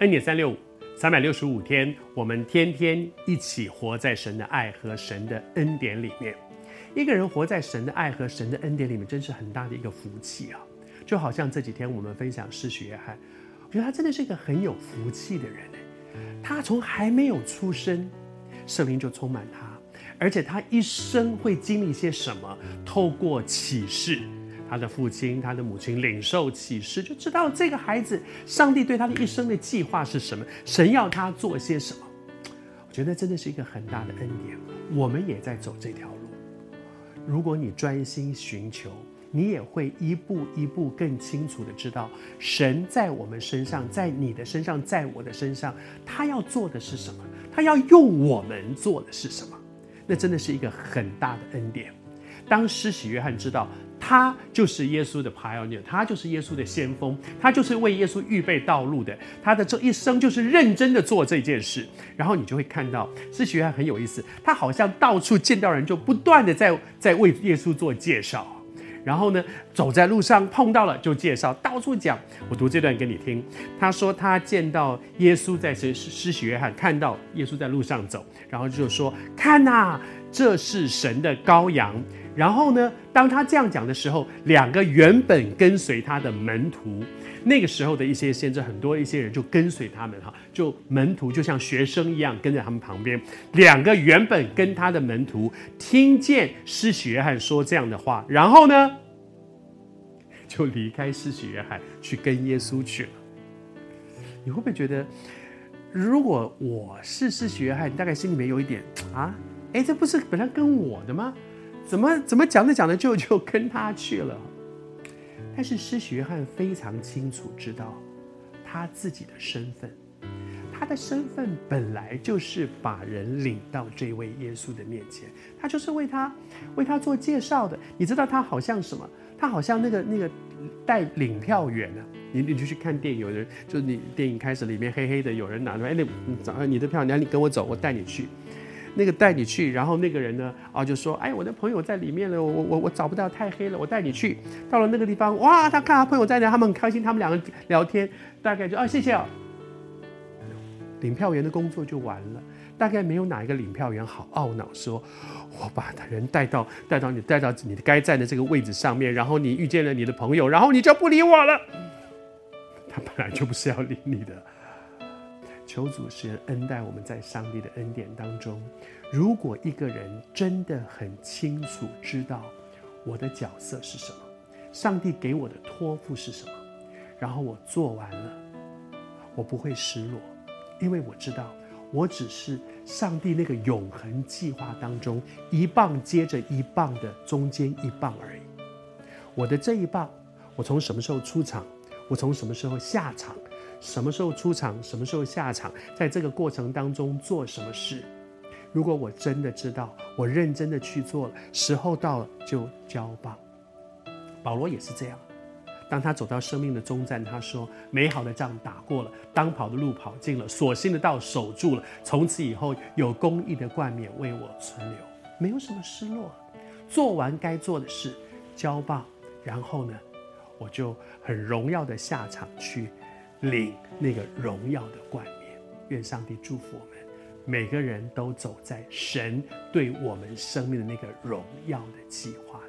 恩典三六五，三百六十五天，我们天天一起活在神的爱和神的恩典里面。一个人活在神的爱和神的恩典里面，真是很大的一个福气啊！就好像这几天我们分享施洗约翰，我觉得他真的是一个很有福气的人。他从还没有出生，圣灵就充满他，而且他一生会经历些什么？透过启示。他的父亲、他的母亲领受启示，就知道这个孩子，上帝对他的一生的计划是什么，神要他做些什么。我觉得真的是一个很大的恩典。我们也在走这条路。如果你专心寻求，你也会一步一步更清楚地知道，神在我们身上，在你的身上，在我的身上，他要做的是什么？他要用我们做的是什么？那真的是一个很大的恩典。当施洗约翰知道。他就是耶稣的 pioneer，他就是耶稣的先锋，他就是为耶稣预备道路的。他的这一生就是认真的做这件事。然后你就会看到，施洗约翰很有意思，他好像到处见到人就不断的在在为耶稣做介绍。然后呢，走在路上碰到了就介绍，到处讲。我读这段给你听。他说他见到耶稣在施施洗约翰看到耶稣在路上走，然后就说：“看呐，这是神的羔羊。”然后呢，当他这样讲的时候，两个原本跟随他的门徒，那个时候的一些先知，很多一些人就跟随他们哈，就门徒就像学生一样跟在他们旁边。两个原本跟他的门徒听见施洗约翰说这样的话，然后呢，就离开施洗约翰去跟耶稣去了。你会不会觉得，如果我是施洗约翰，你大概心里面有一点啊，哎，这不是本来跟我的吗？怎么怎么讲着讲着就 就跟他去了？但是施洗约翰非常清楚知道他自己的身份，他的身份本来就是把人领到这位耶稣的面前，他就是为他为他做介绍的。你知道他好像什么？他好像那个那个带领票员啊，你你就去看电影，有人就你电影开始里面黑黑的，有人拿出来，哎，那早上你的票，你你跟我走，我带你去。那个带你去，然后那个人呢，啊，就说，哎，我的朋友在里面了，我我我找不到，太黑了，我带你去。到了那个地方，哇，他看他朋友在那，他们很开心，他们两个聊天，大概就啊，谢谢啊。领票员的工作就完了，大概没有哪一个领票员好懊恼，说，我把他人带到带到你带到你的该站的这个位置上面，然后你遇见了你的朋友，然后你就不理我了。他本来就不是要理你的。求主施恩待我们在上帝的恩典当中。如果一个人真的很清楚知道我的角色是什么，上帝给我的托付是什么，然后我做完了，我不会失落，因为我知道我只是上帝那个永恒计划当中一棒接着一棒的中间一棒而已。我的这一棒，我从什么时候出场，我从什么时候下场。什么时候出场，什么时候下场，在这个过程当中做什么事？如果我真的知道，我认真的去做了，时候到了就交棒。保罗也是这样，当他走到生命的终站，他说：“美好的仗打过了，当跑的路跑尽了，所信的道守住了，从此以后有公义的冠冕为我存留，没有什么失落。做完该做的事，交棒，然后呢，我就很荣耀的下场去。”领那个荣耀的冠冕，愿上帝祝福我们，每个人都走在神对我们生命的那个荣耀的计划。